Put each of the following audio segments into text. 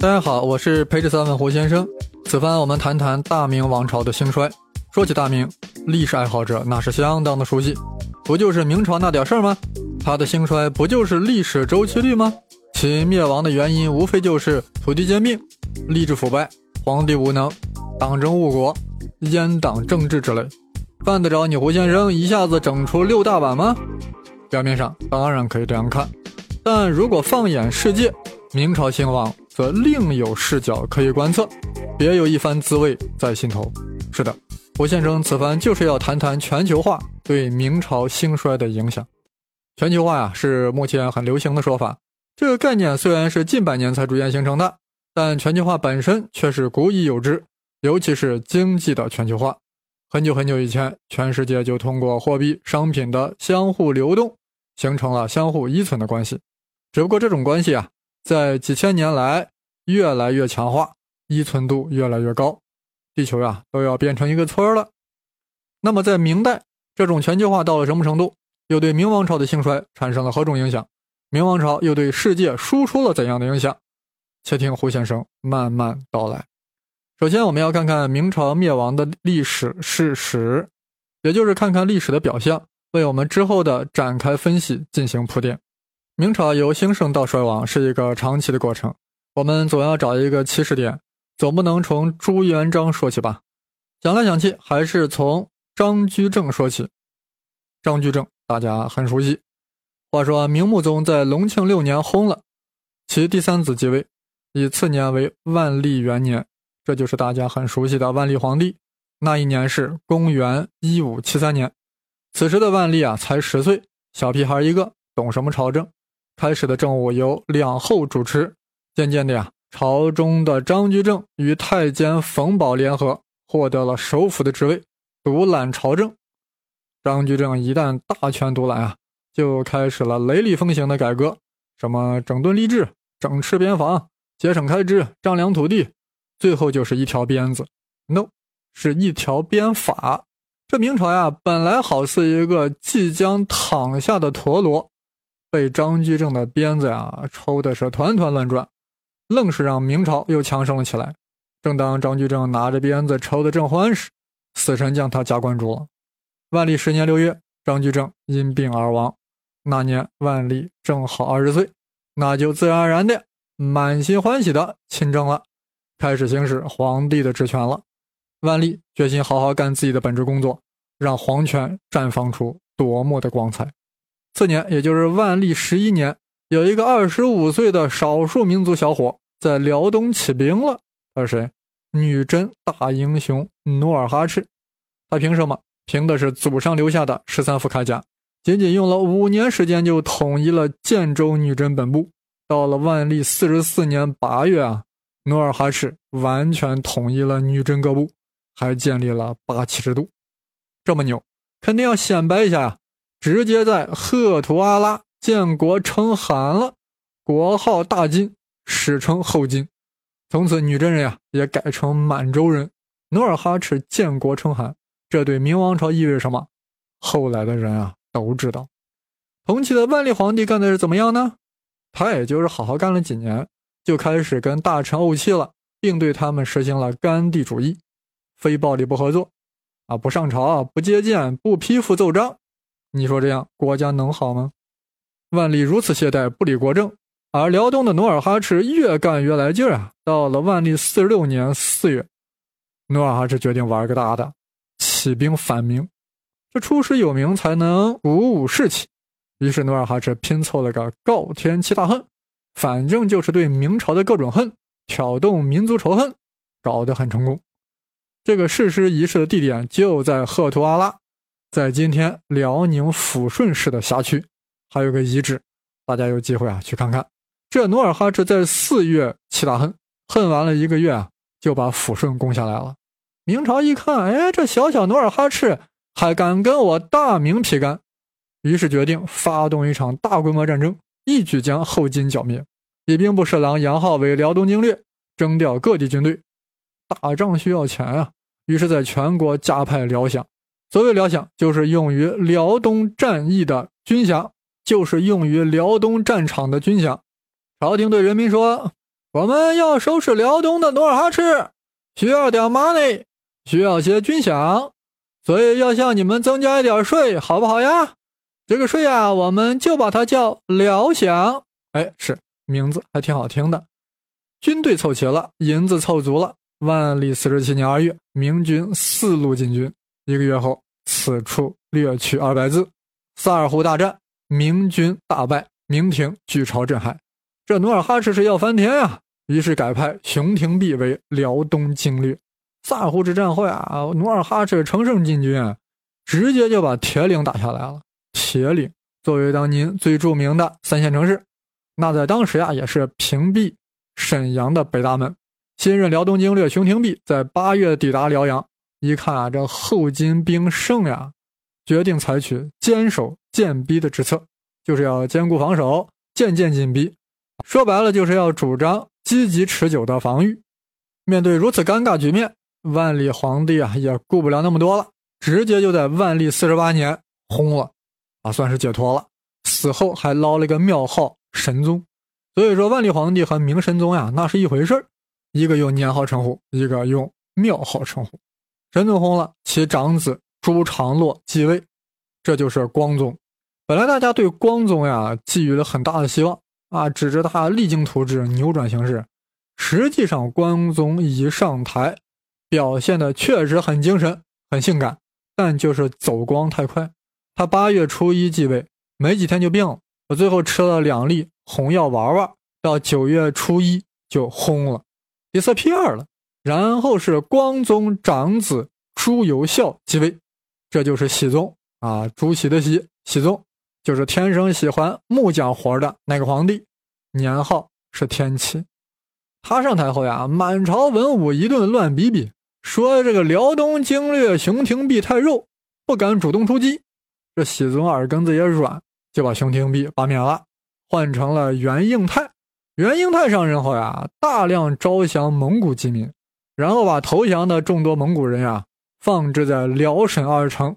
大家好，我是陪着三问胡先生。此番我们谈谈大明王朝的兴衰。说起大明，历史爱好者那是相当的熟悉，不就是明朝那点事儿吗？它的兴衰不就是历史周期率吗？其灭亡的原因无非就是土地兼并、吏治腐败、皇帝无能、党争误国、阉党政治之类。犯得着你胡先生一下子整出六大碗吗？表面上当然可以这样看，但如果放眼世界，明朝兴亡。则另有视角可以观测，别有一番滋味在心头。是的，胡先生此番就是要谈谈全球化对明朝兴衰的影响。全球化呀，是目前很流行的说法。这个概念虽然是近百年才逐渐形成的，但全球化本身却是古已有之，尤其是经济的全球化。很久很久以前，全世界就通过货币、商品的相互流动，形成了相互依存的关系。只不过这种关系啊。在几千年来，越来越强化，依存度越来越高，地球呀都要变成一个村了。那么，在明代，这种全球化到了什么程度？又对明王朝的兴衰产生了何种影响？明王朝又对世界输出了怎样的影响？且听胡先生慢慢道来。首先，我们要看看明朝灭亡的历史事实，也就是看看历史的表象，为我们之后的展开分析进行铺垫。明朝由兴盛到衰亡是一个长期的过程，我们总要找一个起始点，总不能从朱元璋说起吧？想来想去，还是从张居正说起。张居正大家很熟悉，话说明穆宗在隆庆六年薨了，其第三子继位，以次年为万历元年，这就是大家很熟悉的万历皇帝。那一年是公元一五七三年，此时的万历啊才十岁，小屁孩一个，懂什么朝政？开始的政务由两后主持，渐渐的呀，朝中的张居正与太监冯保联合，获得了首辅的职位，独揽朝政。张居正一旦大权独揽啊，就开始了雷厉风行的改革，什么整顿吏治、整饬边防、节省开支、丈量土地，最后就是一条鞭子，no，是一条鞭法。这明朝呀，本来好似一个即将躺下的陀螺。被张居正的鞭子呀抽的是团团乱转，愣是让明朝又强盛了起来。正当张居正拿着鞭子抽得正欢时，死神将他加官住了。万历十年六月，张居正因病而亡。那年万历正好二十岁，那就自然而然的满心欢喜的亲政了，开始行使皇帝的职权了。万历决心好好干自己的本职工作，让皇权绽放出夺目的光彩。次年，也就是万历十一年，有一个二十五岁的少数民族小伙在辽东起兵了。他是谁？女真大英雄努尔哈赤。他凭什么？凭的是祖上留下的十三副铠甲。仅仅用了五年时间，就统一了建州女真本部。到了万历四十四年八月啊，努尔哈赤完全统一了女真各部，还建立了八旗制度。这么牛，肯定要显摆一下呀！直接在赫图阿拉建国称汗了，国号大金，史称后金。从此女真人呀也改成满洲人。努尔哈赤建国称汗，这对明王朝意味着什么？后来的人啊都知道。同期的万历皇帝干的是怎么样呢？他也就是好好干了几年，就开始跟大臣怄气了，并对他们实行了甘地主义，非暴力不合作，啊不上朝不接见不批复奏章。你说这样国家能好吗？万历如此懈怠不理国政，而辽东的努尔哈赤越干越来劲儿啊！到了万历四十六年四月，努尔哈赤决定玩个大的，起兵反明。这出师有名才能鼓舞士气，于是努尔哈赤拼凑了个告天七大恨，反正就是对明朝的各种恨，挑动民族仇恨，搞得很成功。这个誓师仪式的地点就在赫图阿拉。在今天辽宁抚顺市的辖区，还有个遗址，大家有机会啊去看看。这努尔哈赤在四月起大恨，恨完了一个月啊，就把抚顺攻下来了。明朝一看，哎，这小小努尔哈赤还敢跟我大明皮干，于是决定发动一场大规模战争，一举将后金剿灭。以兵部侍郎杨浩为辽东经略，征调各地军队。打仗需要钱啊，于是在全国加派辽饷。所谓辽饷，就是用于辽东战役的军饷，就是用于辽东战场的军饷。朝廷对人民说：“我们要收拾辽东的努尔哈赤，需要点 money，需要些军饷，所以要向你们增加一点税，好不好呀？这个税啊，我们就把它叫辽饷。哎，是名字还挺好听的。军队凑齐了，银子凑足了。万历四十七年二月，明军四路进军。一个月后，此处略去二百字。萨尔浒大战，明军大败，明廷拒朝镇海。这努尔哈赤是要翻天呀！于是改派熊廷弼为辽东经略。萨尔浒之战后啊，努尔哈赤乘胜进军，直接就把铁岭打下来了。铁岭作为当今最著名的三线城市，那在当时呀，也是屏蔽沈阳的北大门。新任辽东经略熊廷弼在八月抵达辽阳。一看啊，这后金兵胜呀，决定采取坚守坚逼的之策，就是要坚固防守，渐渐紧逼。说白了，就是要主张积极持久的防御。面对如此尴尬局面，万历皇帝啊也顾不了那么多了，直接就在万历四十八年轰了，啊，算是解脱了。死后还捞了个庙号神宗。所以说，万历皇帝和明神宗呀，那是一回事儿一个用年号称呼，一个用庙号称呼。神宗薨了，其长子朱常洛继位，这就是光宗。本来大家对光宗呀寄予了很大的希望啊，指着他励精图治、扭转形势。实际上，光宗一上台，表现的确实很精神、很性感，但就是走光太快。他八月初一继位，没几天就病了，我最后吃了两粒红药丸丸，到九月初一就轰了，disappear 了。然后是光宗长子朱由校继位，这就是熹宗啊，朱熹的熹，熹宗就是天生喜欢木匠活的那个皇帝，年号是天启。他上台后呀，满朝文武一顿乱比比，说这个辽东经略熊廷弼太肉，不敢主动出击。这喜宗耳根子也软，就把熊廷弼罢免了，换成了袁应泰。袁应泰上任后呀，大量招降蒙古饥民。然后把投降的众多蒙古人呀放置在辽沈二城，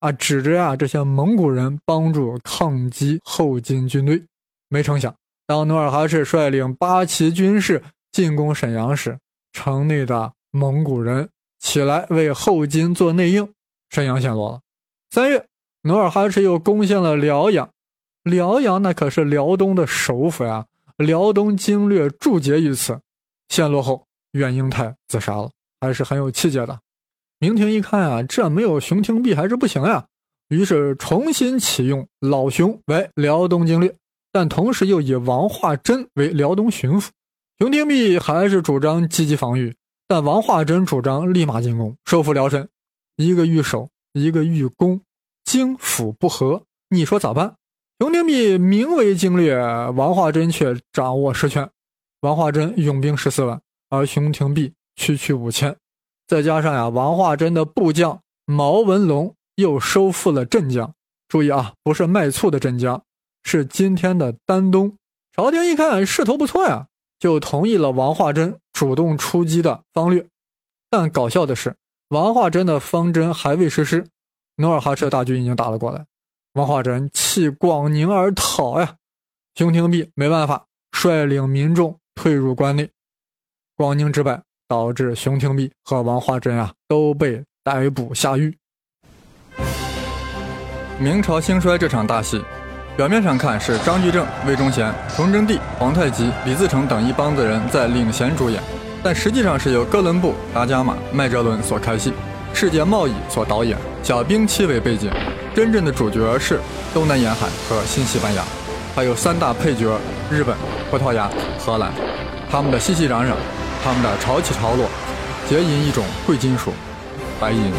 啊，指着呀这些蒙古人帮助抗击后金军队。没成想，当努尔哈赤率领八旗军士进攻沈阳时，城内的蒙古人起来为后金做内应，沈阳陷落了。三月，努尔哈赤又攻陷了辽阳，辽阳那可是辽东的首府呀，辽东经略驻节于此。陷落后。袁英泰自杀了，还是很有气节的。明廷一看啊，这没有熊廷弼还是不行呀，于是重新启用老熊为辽东经略，但同时又以王化贞为辽东巡抚。熊廷弼还是主张积极防御，但王化贞主张立马进攻，收复辽沈。一个御守，一个御攻，京府不和，你说咋办？熊廷弼名为经略，王化贞却掌握实权。王化贞拥兵十四万。而熊廷弼区区五千，再加上呀，王化贞的部将毛文龙又收复了镇江。注意啊，不是卖醋的镇江，是今天的丹东。朝廷一看势头不错呀，就同意了王化贞主动出击的方略。但搞笑的是，王化贞的方针还未实施，努尔哈赤大军已经打了过来。王化贞弃广宁而逃呀，熊廷弼没办法，率领民众退入关内。广宁之败导致熊廷弼和王化贞啊都被逮捕下狱。明朝兴衰这场大戏，表面上看是张居正、魏忠贤、崇祯帝、皇太极、李自成等一帮子人在领衔主演，但实际上是由哥伦布、达伽马、麦哲伦所开戏，世界贸易所导演，小兵七为背景，真正的主角是东南沿海和新西班牙，还有三大配角日本、葡萄牙、荷兰，他们的熙熙攘攘。他们的潮起潮落，结银一种贵金属，白银。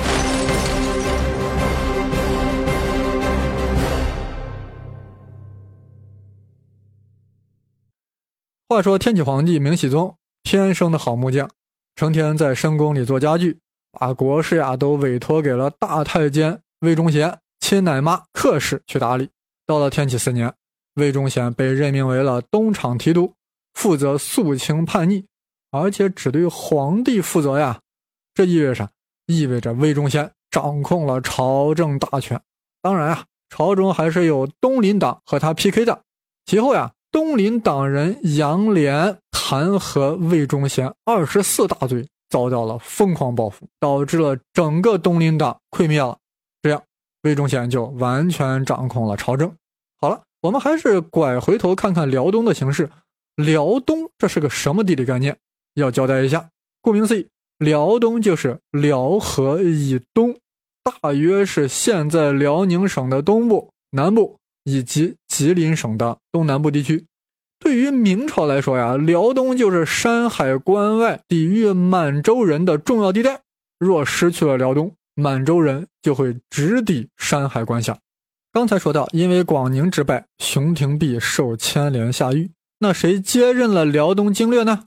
话说天启皇帝明熹宗天生的好木匠，成天在深宫里做家具，把国事呀都委托给了大太监魏忠贤亲奶妈克氏去打理。到了天启四年，魏忠贤被任命为了东厂提督，负责肃清叛逆。而且只对皇帝负责呀，这意味着啥？意味着魏忠贤掌控了朝政大权。当然啊，朝中还是有东林党和他 PK 的。其后呀，东林党人杨涟弹劾魏忠贤二十四大罪，遭到了疯狂报复，导致了整个东林党溃灭了。这样，魏忠贤就完全掌控了朝政。好了，我们还是拐回头看看辽东的形势。辽东这是个什么地理概念？要交代一下。顾名思义，辽东就是辽河以东，大约是现在辽宁省的东部、南部以及吉林省的东南部地区。对于明朝来说呀，辽东就是山海关外抵御满洲人的重要地带。若失去了辽东，满洲人就会直抵山海关下。刚才说到，因为广宁之败，熊廷弼受牵连下狱。那谁接任了辽东经略呢？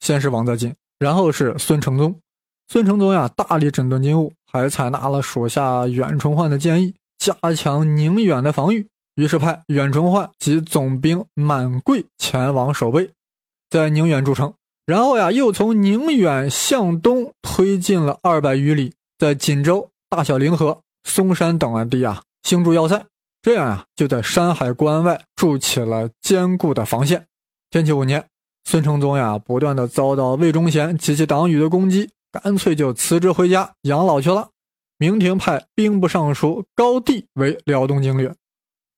先是王泽锦，然后是孙承宗。孙承宗呀，大力整顿军务，还采纳了属下袁崇焕的建议，加强宁远的防御。于是派远崇焕及总兵满贵前往守备，在宁远筑城。然后呀，又从宁远向东推进了二百余里，在锦州、大小凌河、嵩山等地啊，兴筑要塞。这样呀，就在山海关外筑起了坚固的防线。天启五年，孙承宗呀，不断的遭到魏忠贤及其党羽的攻击，干脆就辞职回家养老去了。明廷派兵部尚书高帝为辽东经略。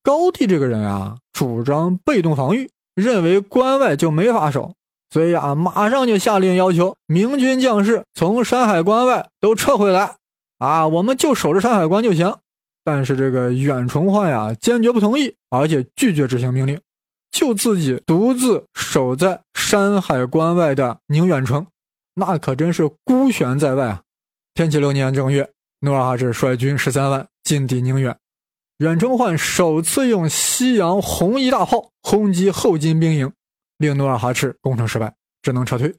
高帝这个人啊，主张被动防御，认为关外就没法守，所以啊，马上就下令要求明军将士从山海关外都撤回来，啊，我们就守着山海关就行。但是这个远崇焕呀，坚决不同意，而且拒绝执行命令，就自己独自守在山海关外的宁远城，那可真是孤悬在外啊！天启六年正月，努尔哈赤率军十三万进抵宁远，远崇焕首次用西洋红衣大炮轰击后金兵营，令努尔哈赤攻城失败，只能撤退。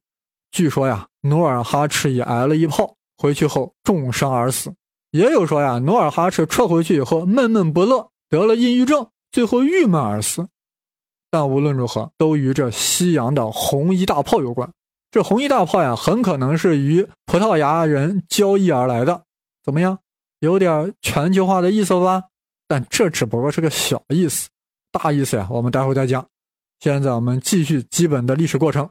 据说呀，努尔哈赤也挨了一炮，回去后重伤而死。也有说呀，努尔哈赤撤回去以后闷闷不乐，得了抑郁症，最后郁闷而死。但无论如何，都与这西洋的红衣大炮有关。这红衣大炮呀，很可能是与葡萄牙人交易而来的。怎么样，有点全球化的意思了吧？但这只不过是个小意思，大意思呀，我们待会再讲。现在我们继续基本的历史过程。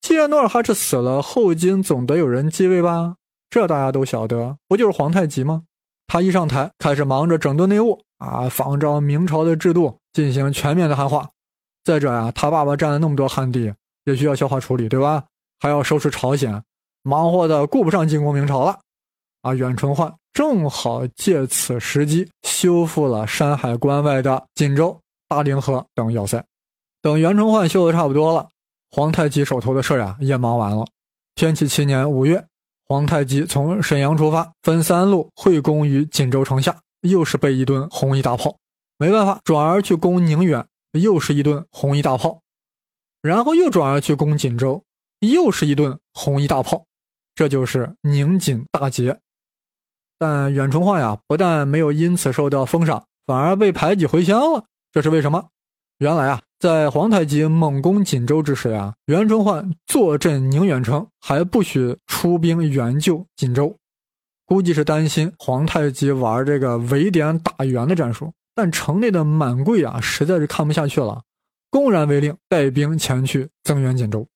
既然努尔哈赤死了，后金总得有人继位吧？这大家都晓得，不就是皇太极吗？他一上台，开始忙着整顿内务啊，仿照明朝的制度进行全面的汉化。再者呀，他爸爸占了那么多汉地，也需要消化处理，对吧？还要收拾朝鲜，忙活的顾不上进攻明朝了。啊，袁崇焕正好借此时机修复了山海关外的锦州、大凌河等要塞。等袁崇焕修的差不多了，皇太极手头的事啊也忙完了。天启七年五月。皇太极从沈阳出发，分三路会攻于锦州城下，又是被一顿红衣大炮，没办法，转而去攻宁远，又是一顿红衣大炮，然后又转而去攻锦州，又是一顿红衣大炮，这就是宁锦大捷。但远崇焕呀，不但没有因此受到封赏，反而被排挤回乡了，这是为什么？原来啊。在皇太极猛攻锦州之时呀，袁崇焕坐镇宁远城，还不许出兵援救锦州，估计是担心皇太极玩这个围点打援的战术。但城内的满贵啊，实在是看不下去了，公然违令带兵前去增援锦州，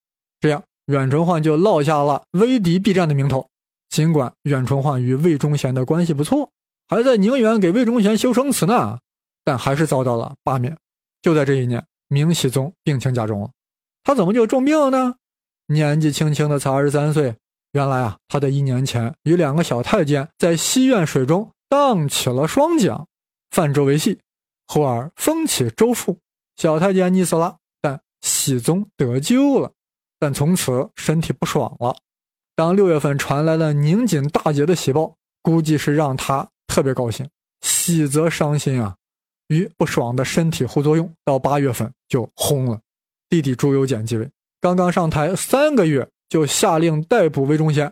这样袁崇焕就落下了威敌必战的名头。尽管远崇焕与魏忠贤的关系不错，还在宁远给魏忠贤修生祠呢，但还是遭到了罢免。就在这一年。明熹宗病情加重了，他怎么就重病了呢？年纪轻轻的才二十三岁，原来啊，他在一年前与两个小太监在西苑水中荡起了双桨，泛舟为戏，忽而风起舟覆，小太监溺死了，但熹宗得救了，但从此身体不爽了。当六月份传来了宁锦大捷的喜报，估计是让他特别高兴，喜则伤心啊。与不爽的身体互作用，到八月份就轰了。弟弟朱由检继位，刚刚上台三个月，就下令逮捕魏忠贤，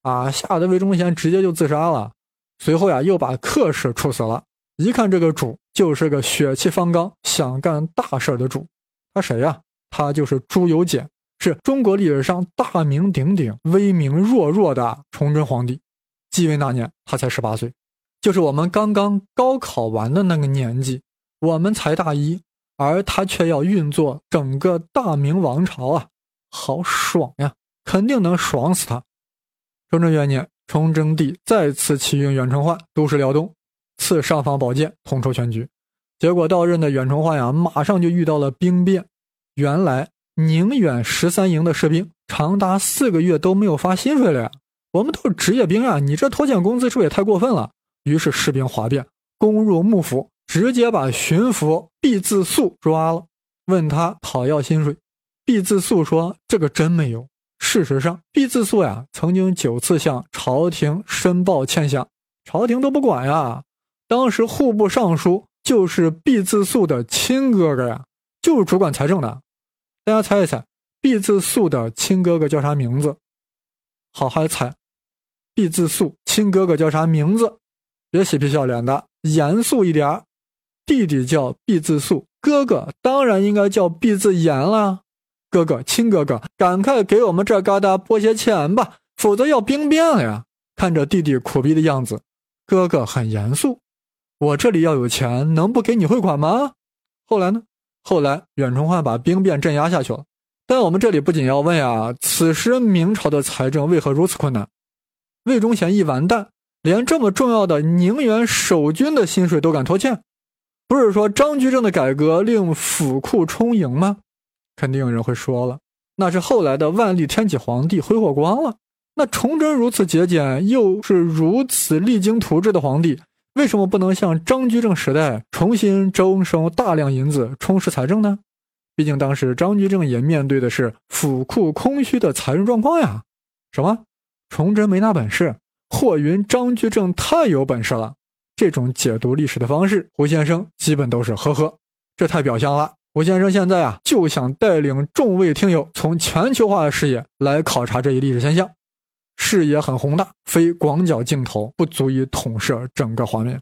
啊，吓得魏忠贤直接就自杀了。随后呀，又把客氏处死了。一看这个主就是个血气方刚、想干大事的主。他谁呀？他就是朱由检，是中国历史上大名鼎鼎、威名弱弱的崇祯皇帝。继位那年他才十八岁，就是我们刚刚高考完的那个年纪，我们才大一，而他却要运作整个大明王朝啊，好爽呀，肯定能爽死他。崇祯元年，崇祯帝再次启用袁崇焕督师辽东，赐尚方宝剑，统筹全局。结果到任的袁崇焕呀，马上就遇到了兵变。原来宁远十三营的士兵长达四个月都没有发薪水了呀！我们都是职业兵啊，你这拖欠工资是不是也太过分了？于是士兵哗变，攻入幕府，直接把巡抚毕自肃抓了，问他讨要薪水。毕自肃说：“这个真没有。”事实上，毕自肃呀，曾经九次向朝廷申报欠饷，朝廷都不管呀。当时户部尚书。就是毕自肃的亲哥哥呀，就是主管财政的。大家猜一猜，毕自肃的亲哥哥叫啥名字？好好猜，毕自肃亲哥哥叫啥名字？别嬉皮笑脸的，严肃一点。弟弟叫毕自肃，哥哥当然应该叫毕自严了。哥哥，亲哥哥，赶快给我们这疙瘩拨些钱吧，否则要兵变了呀！看着弟弟苦逼的样子，哥哥很严肃。我这里要有钱，能不给你汇款吗？后来呢？后来阮崇焕把兵变镇压下去了。但我们这里不仅要问啊，此时明朝的财政为何如此困难？魏忠贤一完蛋，连这么重要的宁远守军的薪水都敢拖欠，不是说张居正的改革令府库充盈吗？肯定有人会说了，那是后来的万历天启皇帝挥霍光了。那崇祯如此节俭，又是如此励精图治的皇帝。为什么不能像张居正时代重新征收大量银子充实财政呢？毕竟当时张居正也面对的是府库空虚的财政状况呀。什么？崇祯没那本事？霍云张居正太有本事了？这种解读历史的方式，胡先生基本都是呵呵，这太表象了。胡先生现在啊，就想带领众位听友从全球化的视野来考察这一历史现象。视野很宏大，非广角镜头不足以统摄整个画面。